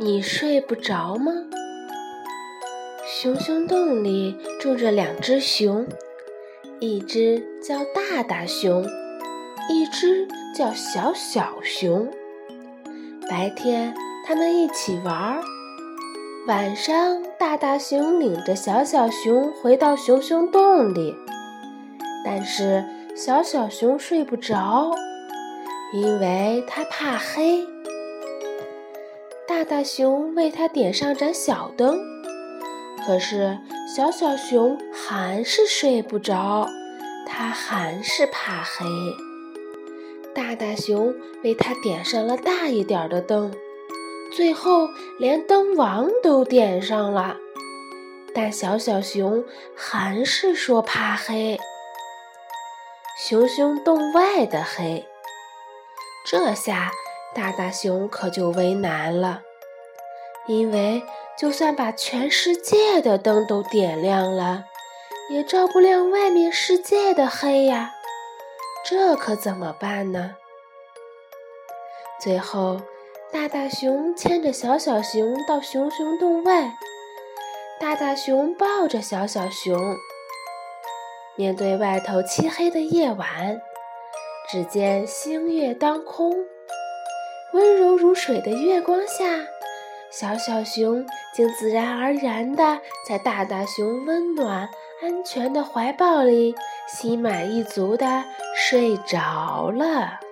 你睡不着吗？熊熊洞里住着两只熊，一只叫大大熊，一只叫小小熊。白天他们一起玩儿，晚上大大熊领着小小熊回到熊熊洞里，但是小小熊睡不着，因为它怕黑。大大熊为它点上盏小灯，可是小小熊还是睡不着，它还是怕黑。大大熊为它点上了大一点的灯，最后连灯王都点上了，但小小熊还是说怕黑。熊熊洞外的黑，这下大大熊可就为难了。因为就算把全世界的灯都点亮了，也照不亮外面世界的黑呀，这可怎么办呢？最后，大大熊牵着小小熊到熊熊洞外，大大熊抱着小小熊，面对外头漆黑的夜晚，只见星月当空，温柔如水的月光下。小小熊竟自然而然地在大大熊温暖、安全的怀抱里，心满意足地睡着了。